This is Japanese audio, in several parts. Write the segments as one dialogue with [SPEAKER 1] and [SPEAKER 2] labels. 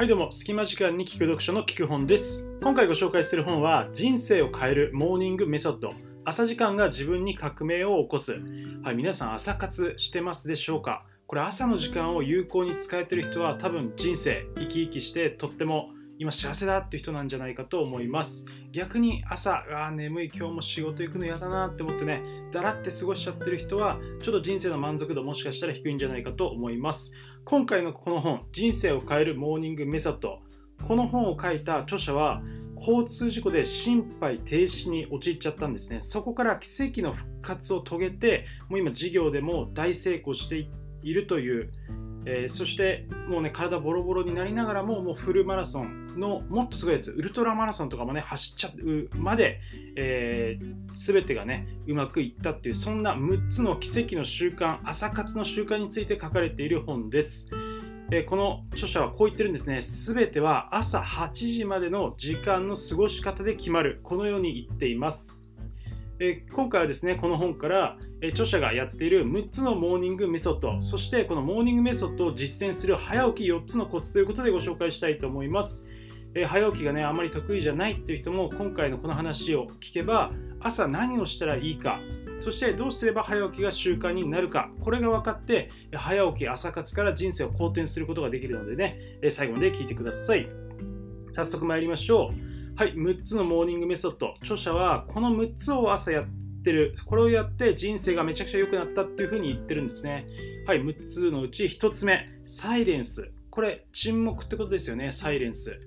[SPEAKER 1] はいどうも、隙間時間に聞く読書の聞く本です。今回ご紹介する本は、人生を変えるモーニングメソッド。朝時間が自分に革命を起こす。はい、皆さん朝活してますでしょうか？これ朝の時間を有効に使えてる人は多分人生生き生きしてとっても今幸せだっていう人なんじゃないかと思います。逆に朝、あ眠い今日も仕事行くの嫌だなって思ってね、だらって過ごしちゃってる人は、ちょっと人生の満足度もしかしたら低いんじゃないかと思います。今回のこの本、人生を変えるモーニングメソッド。この本を書いた著者は、交通事故で心肺停止に陥っちゃったんですね。そこから奇跡の復活を遂げて、もう今事業でも大成功しているという、えーそしてもうね体ボロボロになりながらももうフルマラソンのもっとすごいやつウルトラマラソンとかもね走っちゃうまで、えー、全てがねうまくいったっていうそんな6つの奇跡の習慣朝活の習慣について書かれている本です。えーこの著者はこう言ってるんですね。すべては朝8時までの時間の過ごし方で決まる。このように言っています。え今回はですね、この本から、え著者がやっている6つのモーニングメソッド、そしてこのモーニングメソッドを実践する早起き4つのコツということでご紹介したいと思います。え早起きがね、あまり得意じゃないっていう人も今回のこの話を聞けば、朝何をしたらいいか、そしてどうすれば早起きが習慣になるか、これが分かって、早起き、朝活から人生を好転することができるのでね、最後まで聞いてください。早速参りましょう。はい、6つのモーニングメソッド。著者はこの6つを朝やってる。これをやって人生がめちゃくちゃ良くなったっていうふうに言ってるんですね。はい、6つのうち1つ目、サイレンス。これ、沈黙ってことですよね、サイレンス。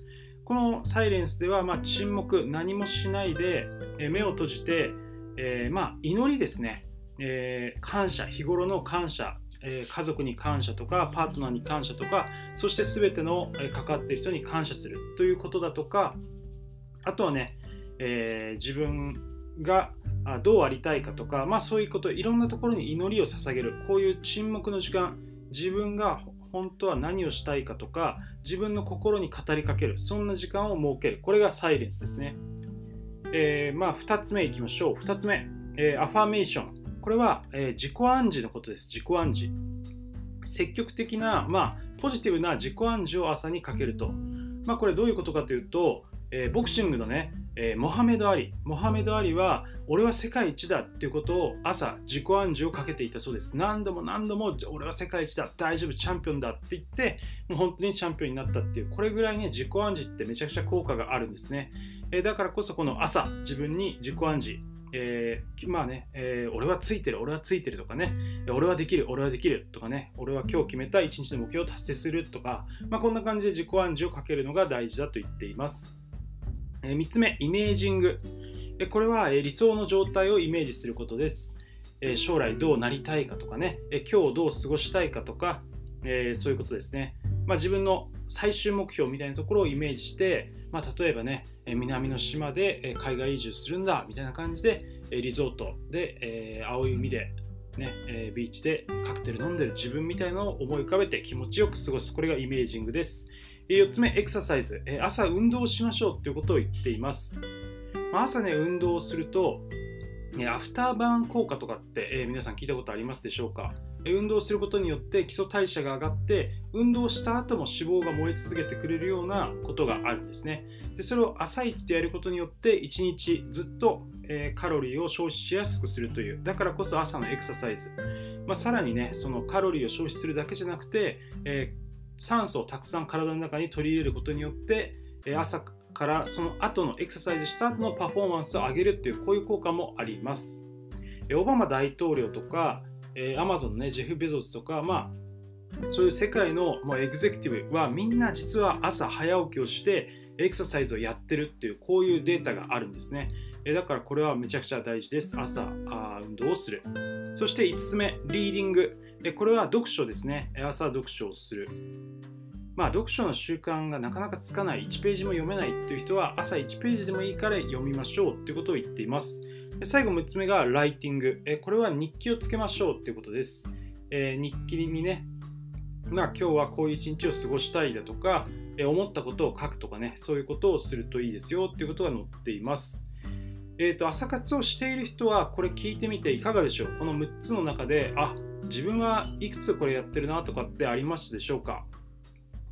[SPEAKER 1] このサイレンスでは、まあ、沈黙、何もしないで、え目を閉じて、えーまあ、祈りですね、えー感謝、日頃の感謝、えー家族に感謝とか、パートナーに感謝とか、そして全てのえー関わっている人に感謝するということだとか、あとはね、えー自分がどうありたいかとか、まあそういうこと、いろんなところに祈りを捧げる、こういう沈黙の時間、自分が本当は何をしたいかとか、自分の心に語りかける、そんな時間を設ける、これがサイレンスですね。えーまあ2つ目いきましょう。2つ目、えーアファーメーション。これは、えー自己暗示のことです。自己暗示。積極的な、まあ、ポジティブな自己暗示を朝にかけると。まあ、これどういうことかというと、えボクシングのね、えモハメド・アリ。モハメド・アリは、俺は世界一だっていうことを朝、自己暗示をかけていたそうです。何度も何度も、俺は世界一だ、大丈夫、チャンピオンだって言って、もう本当にチャンピオンになったっていう、これぐらいね、自己暗示ってめちゃくちゃ効果があるんですね。えだからこそ、この朝、自分に自己暗示、えーまあね、えー俺はついてる、俺はついてるとかね、俺はできる、俺はできるとかね、俺は今日決めた一日の目標を達成するとか、まあ、こんな感じで自己暗示をかけるのが大事だと言っています。3つ目、イメージング。これは理想の状態をイメージすることです。将来どうなりたいかとかね、今日どう過ごしたいかとか、そういうことですね。まあ、自分の最終目標みたいなところをイメージして、まあ、例えばね、南の島で海外移住するんだみたいな感じで、リゾートで、青い海で、ねビーチでカクテル飲んでる自分みたいなのを思い浮かべて気持ちよく過ごす。これがイメージングです。4つ目、エクササイズ。え朝運動しましょうということを言っています。まあ朝ね、運動をすると、アフターバーン効果とかって、え皆さん聞いたことありますでしょうか？運動することによって基礎代謝が上がって運動した後も脂肪が燃え続けてくれるようなことがあるんですねでそれを朝一でやることによって1日ずっと、えカロリーを消費しやすくするというだからこそ朝のエクササイズ、まあ、さらにねそのカロリーを消費するだけじゃなくて、えー酸素をたくさん体の中に取り入れることによって、えー朝からその後のエクササイズした後のパフォーマンスを上げるっていうこういう効果もありますえーオバマ大統領とか、えー、アマゾンのね、ジェフ・ベゾスとか、まあ、そういう世界のもうエグゼクティブはみんな実は朝早起きをしてエクササイズをやってるっていうこういうデータがあるんですね。えーだからこれはめちゃくちゃ大事です。朝運動をする。そして5つ目、リーディング。でこれは読書ですね。朝読書をする。まあ、読書の習慣がなかなかつかない、1ページも読めないっていう人は朝1ページでもいいから読みましょうっていうことを言っています。で最後6つ目がライティング。えこれは日記をつけましょうっていうことです。えー日記にね、まあ、今日はこういう一日を過ごしたいだとか、えー思ったことを書くとかね、そういうことをするといいですよっていうことが載っています。えーと朝活をしている人はこれ聞いてみていかがでしょう？この6つの中で、あ自分はいくつこれやってるなとかってありますでしょうか？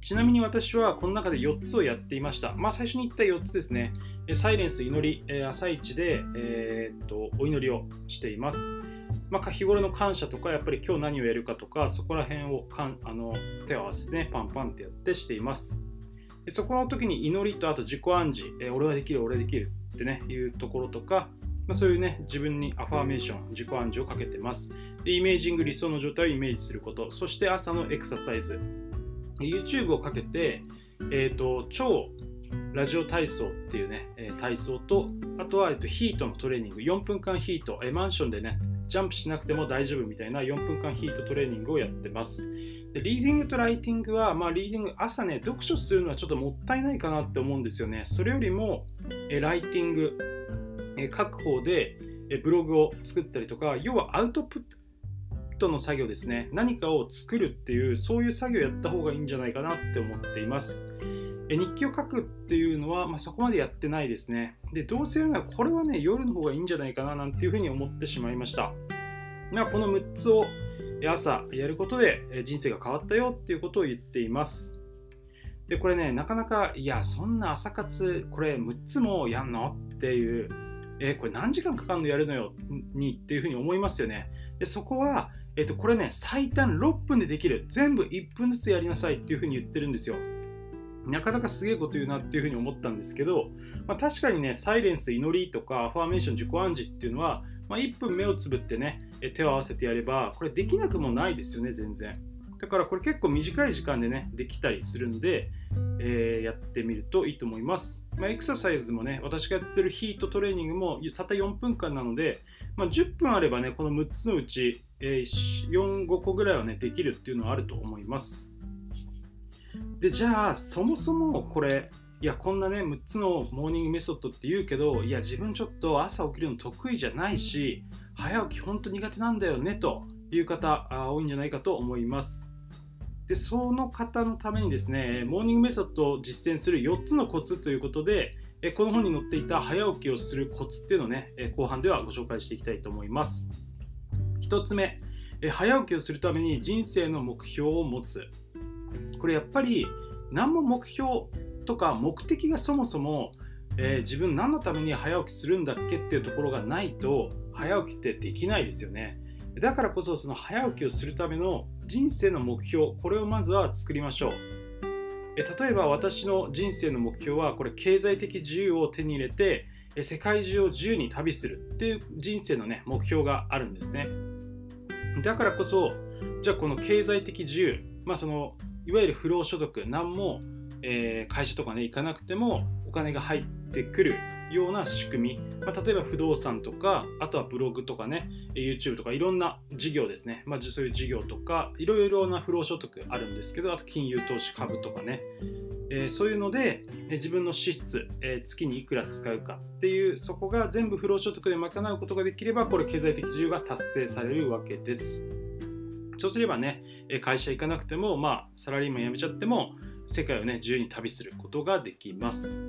[SPEAKER 1] ちなみに私はこの中で4つをやっていました。まあ、最初に言った4つですね。サイレンス、祈り、朝一で、えー、っとお祈りをしています。まあ、日頃の感謝とか、やっぱり今日何をやるかとか、そこら辺をかんあの手を合わせてね、パンパンってやってしています。そこの時に祈りとあと自己暗示、えー、俺はできる、俺はできるってね、いうところとか、まあ、そういうね、自分にアファーメーション、自己暗示をかけてます。でイメージング、理想の状態をイメージすること、そして朝のエクササイズ。YouTube をかけて、えーと、超ラジオ体操っていうね、えー、体操と、あとは、えーと、ヒートのトレーニング、4分間ヒート、えー、マンションでね、ジャンプしなくても大丈夫みたいな4分間ヒートトレーニングをやってます。でリーディングとライティングは、まあ、リーディング、朝ね、読書するのはちょっともったいないかなって思うんですよね。それよりも、えー、ライティング、えー、書く方で、ブログを作ったりとか、要はアウトプットの作業ですね。何かを作るっていう、そういう作業やった方がいいんじゃないかなって思っています。日記を書くっていうのは、まあ、そこまでやってないですね。で、どうせやるならこれはね、夜の方がいいんじゃないかななんていうふうに思ってしまいました。まあ、この6つを朝やることで人生が変わったよっていうことを言っています。で、これね、なかなか、いや、そんな朝活、これ6つもやんの？っていう、えこれ何時間かかるの？やるのよ？にっていうふうに思いますよね。でそこは、えっと、これね、最短6分でできる。全部1分ずつやりなさいっていうふうに言ってるんですよ。なかなかすげえこと言うなっていうふうに思ったんですけど、まあ、確かにね、サイレンス、祈りとか、アファーメーション、自己暗示っていうのは、まあ、1分目をつぶってね、手を合わせてやれば、これできなくもないですよね、全然。だからこれ結構短い時間でね、できたりするんで、えー、やってみるといいと思います。まあ、エクササイズもね、私がやってる HIITトレーニングもたった4分間なので、まあ、10分あればね、この6つのうち、え、4、5個ぐらいはね、できるっていうのはあると思います。で、じゃあ、そもそもこれ、いや、こんなね、6つのモーニングメソッドって言うけど、いや、自分ちょっと朝起きるの得意じゃないし、早起きほんと苦手なんだよねという方多いんじゃないかと思います。で、その方のためにですね、モーニングメソッドを実践する4つのコツということで、この本に載っていた早起きをするコツっていうのをね、後半ではご紹介していきたいと思います。1つ目、早起きをするために人生の目標を持つ。これやっぱり何も目標とか目的がそもそも、えー、自分何のために早起きするんだっけっていうところがないと早起きってできないですよね。だからこそその早起きをするための人生の目標これをまずは作りましょうえ。例えば私の人生の目標はこれ経済的自由を手に入れて世界中を自由に旅するっていう人生のね目標があるんですねだからこそじゃあこの経済的自由まあそのいわゆる不労所得何も、えー、会社とかね行かなくてもお金が入ってくるような仕組み、まあ、例えば不動産とかあとはブログとかね YouTube とかいろんな事業ですね、まあ、そういう事業とかいろいろな不労所得あるんですけどあと金融投資株とかね、えー、そういうので、え自分の支出、えー、月にいくら使うかっていうそこが全部不労所得で賄うことができればこれ経済的自由が達成されるわけです。そうすればね会社行かなくても、まあ、サラリーマン辞めちゃっても世界をね自由に旅することができます。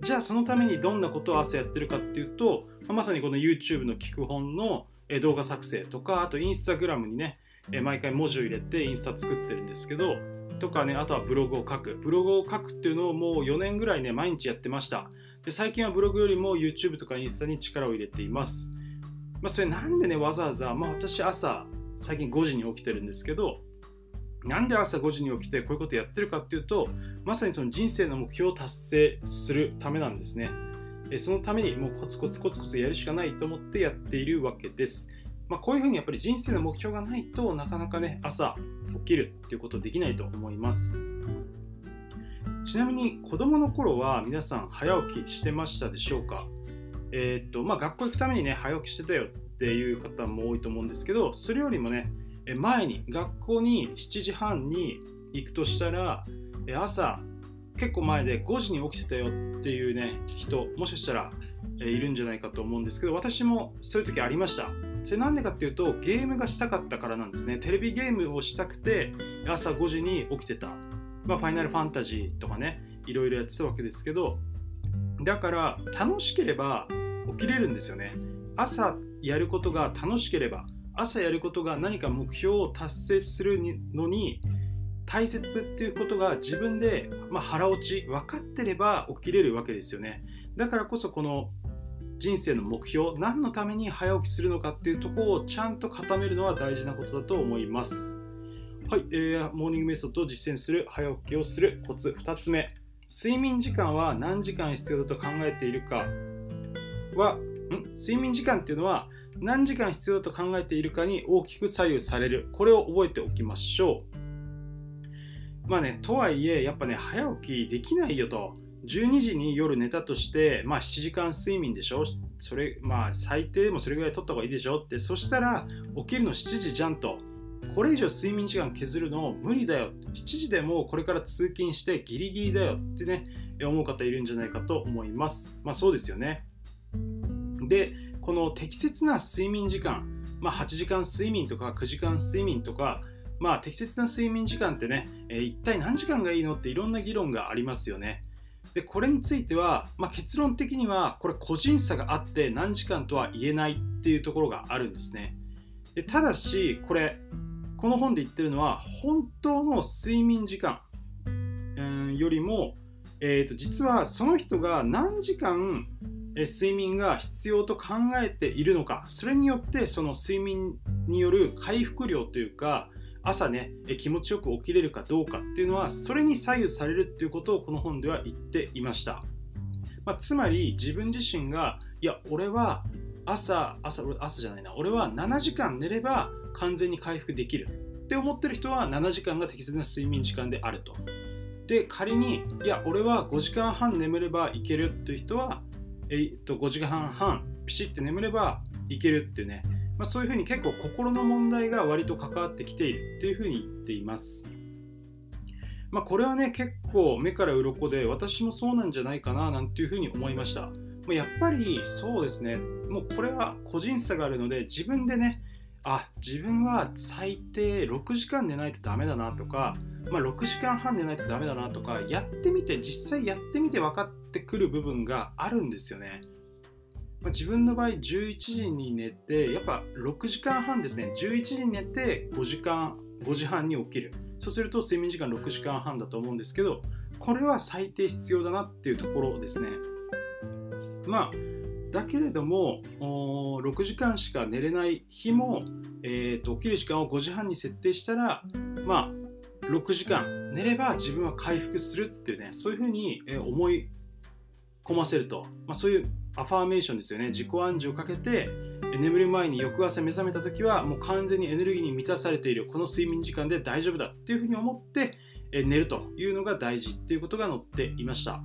[SPEAKER 1] じゃあそのためにどんなことを朝やってるかっていうとまさにこの YouTube の聞く本の動画作成とかあとインスタグラムにね毎回文字を入れてインスタ作ってるんですけどとかねあとはブログを書く。ブログを書くっていうのをもう4年ぐらいね毎日やってました。で最近はブログよりも YouTube とかインスタに力を入れています。まあ、それなんでねわざわざ、まあ、私朝最近5時に起きてるんですけどなんで朝5時に起きてこういうことやってるかっていうとまさにその人生の目標を達成するためなんですね。そのためにもうコツコツコツコツやるしかないと思ってやっているわけです、まあ、こういうふうにやっぱり人生の目標がないとなかなかね朝起きるっていうことできないと思います。ちなみに子供の頃は皆さん早起きしてましたでしょうか？えー、っとまあ学校行くためにね早起きしてたよっていう方も多いと思うんですけどそれよりもね前に学校に7時半に行くとしたら朝結構前で5時に起きてたよっていうね人もしかしたらいるんじゃないかと思うんですけど私もそういう時ありました。それなんでかっていうとゲームがしたかったからなんですね。テレビゲームをしたくて朝5時に起きてた、まあ、ファイナルファンタジーとかねいろいろやってたわけですけどだから楽しければ起きれるんですよね。朝やることが楽しければ朝やることが何か目標を達成するのに大切っていうことが自分で、まあ、腹落ち分かってれば起きれるわけですよね。だからこそこの人生の目標何のために早起きするのかっていうところをちゃんと固めるのは大事なことだと思います。はい、えー、モーニングメソッドを実践する早起きをするコツ2つ目。睡眠時間は何時間必要だと考えているか。はん？睡眠時間っていうのは何時間必要だと考えているかに大きく左右される。これを覚えておきましょう。まあねとはいえやっぱね早起きできないよと。12時に夜寝たとして、まあ、7時間睡眠でしょ？それまあ最低でもそれぐらい取った方がいいでしょ？ってそしたら起きるの7時じゃんと。これ以上睡眠時間削るの無理だよ。7時でもこれから通勤してギリギリだよってね思う方いるんじゃないかと思います。まあそうですよね。でこの適切な睡眠時間、まあ、8時間睡眠とか9時間睡眠とかまあ適切な睡眠時間ってね、えー、一体何時間がいいの？っていろんな議論がありますよね。でこれについては、まあ、結論的にはこれ個人差があって何時間とは言えないっていうところがあるんですね。でただしこれこの本で言ってるのは本当の睡眠時間、よりも、えー、と実はその人が何時間睡眠が必要と考えているのかそれによってその睡眠による回復量というか朝ね気持ちよく起きれるかどうかっていうのはそれに左右されるっていうことをこの本では言っていました、まあ、つまり自分自身がいや俺は朝朝朝じゃないな。俺は7時間寝れば完全に回復できる。って思ってる人は7時間が適切な睡眠時間であると。で仮にいや俺は5時間半眠ればいけるっていう人は、え、っと5時間半ピシッて眠ればいけるっていうねまあ、そういうふうに結構心の問題が割と関わってきているっていうふうに言っています。まあ、これはね結構目から鱗で私もそうなんじゃないかななんていうふうに思いました。やっぱりそうですねもうこれは個人差があるので自分でねあ自分は最低6時間寝ないとダメだなとか、まあ、6時間半寝ないとダメだなとかやってみて実際やってみて分かってくる部分があるんですよね。ま、自分の場合11時に寝てやっぱ6時間半ですね。11時に寝て5時間5時半に起きる。そうすると睡眠時間6時間半だと思うんですけどこれは最低必要だなっていうところですね。まあだけれども6時間しか寝れない日も、えーと、起きる時間を5時半に設定したらまあ6時間寝れば自分は回復するっていうねそういうふうに思い込ませると、まあ、そういうアファーメーションですよね。自己暗示をかけて眠る前に翌朝目覚めた時はもう完全にエネルギーに満たされているこの睡眠時間で大丈夫だっていうふうに思って寝るというのが大事っていうことが載っていました。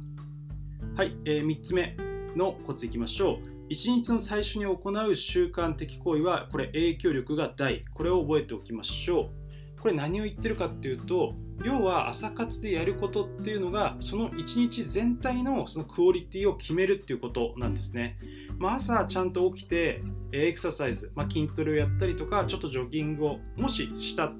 [SPEAKER 1] はい、えー、3つ目のコツいきましょう。1日の最初に行う習慣的行為はこれ影響力が大。これを覚えておきましょうこれ何を言ってるかっていうと要は朝活でやることっていうのがその一日全体のそのクオリティを決めるっていうことなんですね、まあ、朝ちゃんと起きてエクササイズ、まあ、筋トレをやったりとかちょっとジョギングをもしした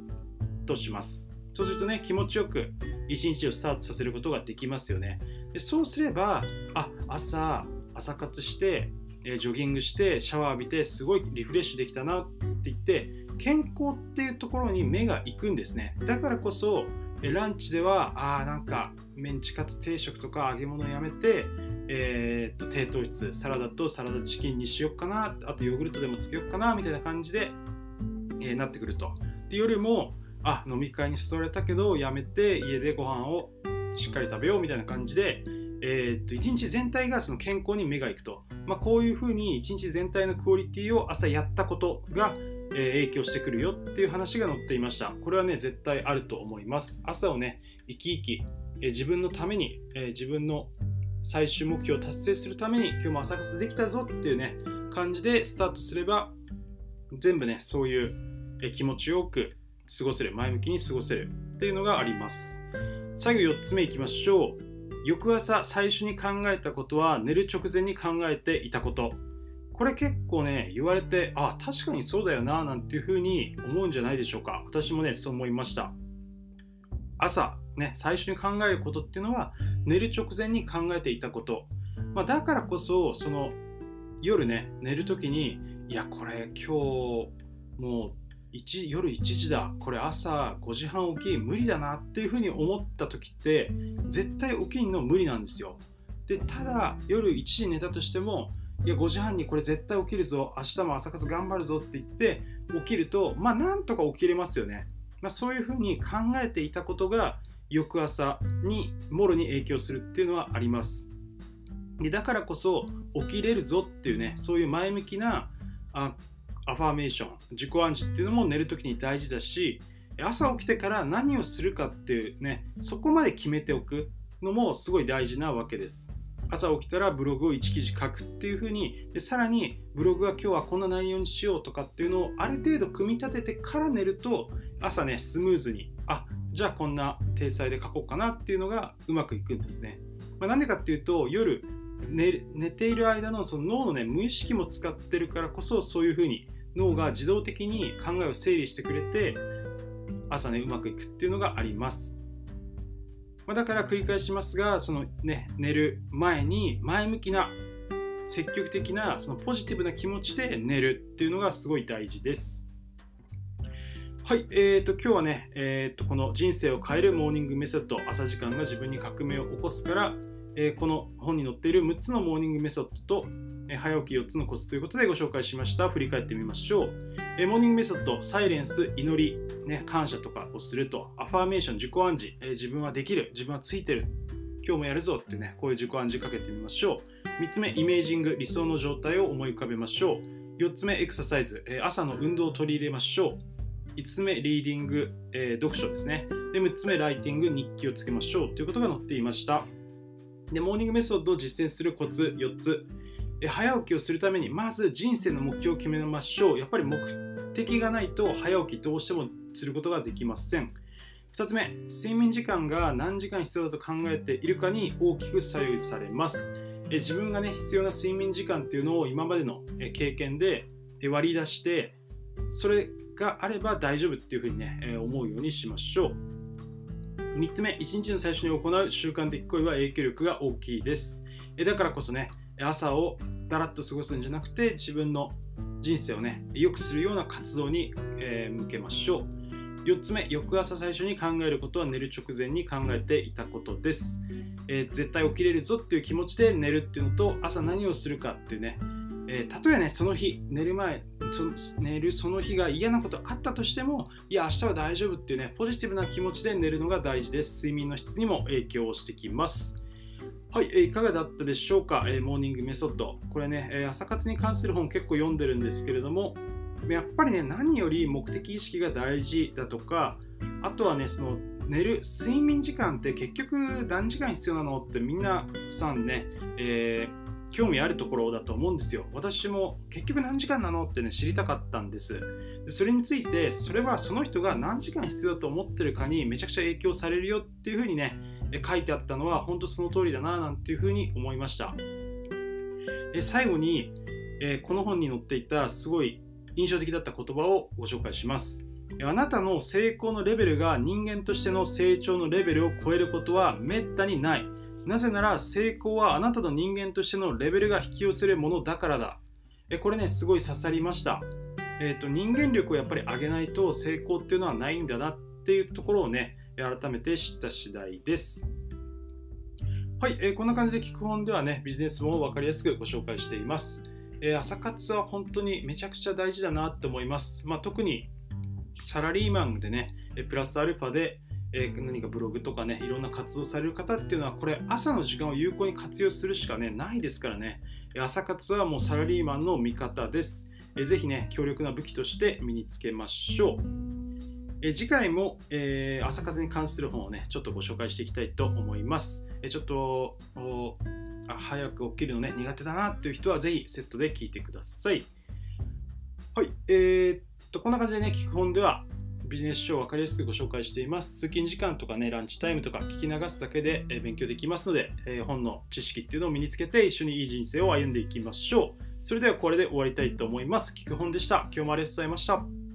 [SPEAKER 1] とします。そうするとね気持ちよく一日をスタートさせることができますよね。でそうすればあ朝朝活してジョギングしてシャワー浴びてすごいリフレッシュできたなって言って健康っていうところに目が行くんですね。だからこそランチではあなんかメンチカツ定食とか揚げ物やめて、えー、っと低糖質サラダとサラダチキンにしよっかなあとヨーグルトでもつけよっかなみたいな感じで、えー、なってくると。で夜もあ飲み会に誘われたけどやめて家でご飯をしっかり食べようみたいな感じで、えー、っと1日全体がその健康に目がいくと、まあ、こういうふうに1日全体のクオリティを朝やったことが影響してくるよっていう話が載っていました。これはね、絶対あると思います。朝をね、生き生き、自分のために、自分の最終目標を達成するために、今日も朝活できたぞっていうね、感じでスタートすれば、全部ね、そういう気持ちよく過ごせる、前向きに過ごせるっていうのがあります。最後4つ目いきましょう。翌朝最初に考えたことは寝る直前に考えていたこと。これ結構ね、言われて、あ、確かにそうだよな、なんていうふうに思うんじゃないでしょうか。私もね、そう思いました。朝、ね、最初に考えることっていうのは、寝る直前に考えていたこと。まあ、だからこそ、その夜ね、寝るときに、いや、これ今日、もう1夜1時だこれ朝5時半起き無理だなっていうふうに思った時って絶対起きんの無理なんですよでただ夜1時寝たとしてもいや5時半にこれ絶対起きるぞ。明日も朝活頑張るぞって言って起きるとまあなんとか起きれますよね、まあ、そういうふうに考えていたことが翌朝にもろに影響するっていうのはあります。でだからこそ起きれるぞっていうねそういう前向きなあアファーメーション自己暗示っていうのも寝るときに大事だし朝起きてから何をするかっていうねそこまで決めておくのもすごい大事なわけです。朝起きたらブログを1記事書くっていう風にでさらにブログは今日はこんな内容にしようとかっていうのをある程度組み立ててから寝ると朝ねスムーズにあじゃあこんな体裁で書こうかなっていうのがうまくいくんですね。まあ、なんでかっていうと夜寝寝ている間のその脳の、ね、無意識も使ってるからこそそういうふうに脳が自動的に考えを整理してくれて朝ねうまくいくっていうのがあります。まあ、だから繰り返しますがその、ね、寝る前に前向きな積極的なそのポジティブな気持ちで寝るっていうのがすごい大事です。はい、えーと、今日はね、えーと、この人生を変えるモーニングメソッド、朝時間が自分に革命を起こすから、えー、この本に載っている6つのモーニングメソッドと、え、早起き4つのコツということでご紹介しました。振り返ってみましょう。え、モーニングメソッド、サイレンス、祈り、ね、感謝とかをすると、アファーメーション、自己暗示、え、自分はできる、自分はついてる、今日もやるぞってね、こういう自己暗示かけてみましょう。3つ目、イメージング、理想の状態を思い浮かべましょう。4つ目、エクササイズ、え朝の運動を取り入れましょう。5つ目、リーディング、えー、読書ですね。で、6つ目、ライティング、日記をつけましょうということが載っていました。で、モーニングメソッドを実践するコツ4つ。早起きをするために、まず人生の目標を決めましょう。やっぱり目的がないと早起きどうしてもすることができません。2つ目、睡眠時間が何時間必要だと考えているかに大きく左右されます。え自分がね、必要な睡眠時間っていうのを今までの経験で割り出して、それがあれば大丈夫っていうふうにね、思うようにしましょう。3つ目、1日の最初に行う習慣的行為は影響力が大きいです。だからこそね、朝をだらっと過ごすんじゃなくて、自分の人生をね、良くするような活動に、え向けましょう。4つ目、翌朝最初に考えることは寝る直前に考えていたことです。えー、絶対起きれるぞっていう気持ちで寝るっていうのと、朝何をするかっていうね、えー、例えばね、その日、寝る前、寝るその日が嫌なことあったとしても、いや、明日は大丈夫っていうね、ポジティブな気持ちで寝るのが大事です。睡眠の質にも影響をしてきます。はい、いかがだったでしょうか、え、モーニングメソッド。これね、え、朝活に関する本結構読んでるんですけれども、やっぱりね、何より目的意識が大事だとか、あとはね、その寝る睡眠時間って結局何時間必要なのってみんなさんね、えー興味あるところだと思うんですよ。私も結局何時間なのってね知りたかったんです。それについてそれはその人が何時間必要だと思ってるかにめちゃくちゃ影響されるよっていうふうにね書いてあったのは本当その通りだななんていうふうに思いました。最後に、この本に載っていたすごい印象的だった言葉をご紹介します。あなたの成功のレベルが人間としての成長のレベルを超えることはめったにない。なぜなら成功はあなたの人間としてのレベルが引き寄せるものだからだ。これね、すごい刺さりました。えーと、人間力をやっぱり上げないと成功っていうのはないんだなっていうところをね、改めて知った次第です。はい、えー、こんな感じで聞く本ではね、ビジネス本を分かりやすくご紹介しています。えー、朝活は本当にめちゃくちゃ大事だなって思います。まあ、特にサラリーマンでね、プラスアルファでえー、何かブログとかねいろんな活動される方っていうのはこれ朝の時間を有効に活用するしかねないですからね朝活はもうサラリーマンの味方です、えー、ぜひね強力な武器として身につけましょう、え、次回も、えー、朝活に関する本をねちょっとご紹介していきたいと思います、え、ちょっと早く起きるのね苦手だなっていう人はぜひセットで聞いてくださいはいえー、っとこんな感じでね聞く本ではビジネス書を分かりやすくご紹介しています。通勤時間とかね、ランチタイムとか聞き流すだけで勉強できますので、え本の知識っていうのを身につけて一緒にいい人生を歩んでいきましょう。それではこれで終わりたいと思います。聞く本でした。今日もありがとうございました。